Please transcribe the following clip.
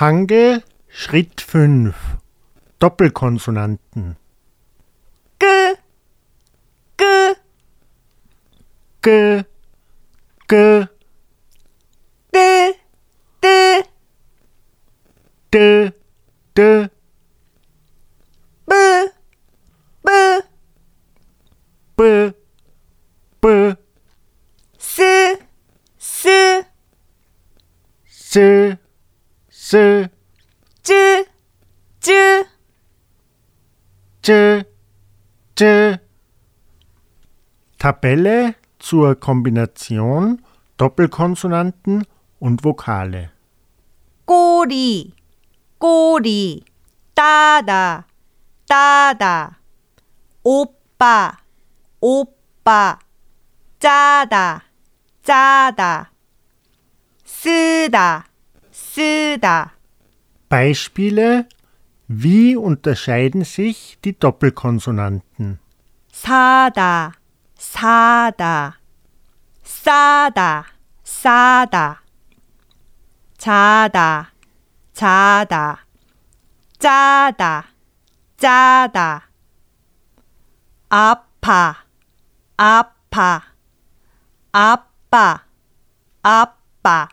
Hange Schritt 5 Doppelkonsonanten. G, G, G, G, D, D, D, D, B, B, B, B, S, S, S, S, J, J, J, J. Tabelle zur Kombination Doppelkonsonanten und Vokale. 꼬리, 꼬리, 따다, 따다, 오빠, 오빠, 짜다, 짜다, 쓰다, 쓰다, Beispiele Wie unterscheiden sich die Doppelkonsonanten? 사다, 사다, 싸다, 싸다, 자다, 자다, 짜다, 짜다, 아파, 아파, 아빠, 아빠.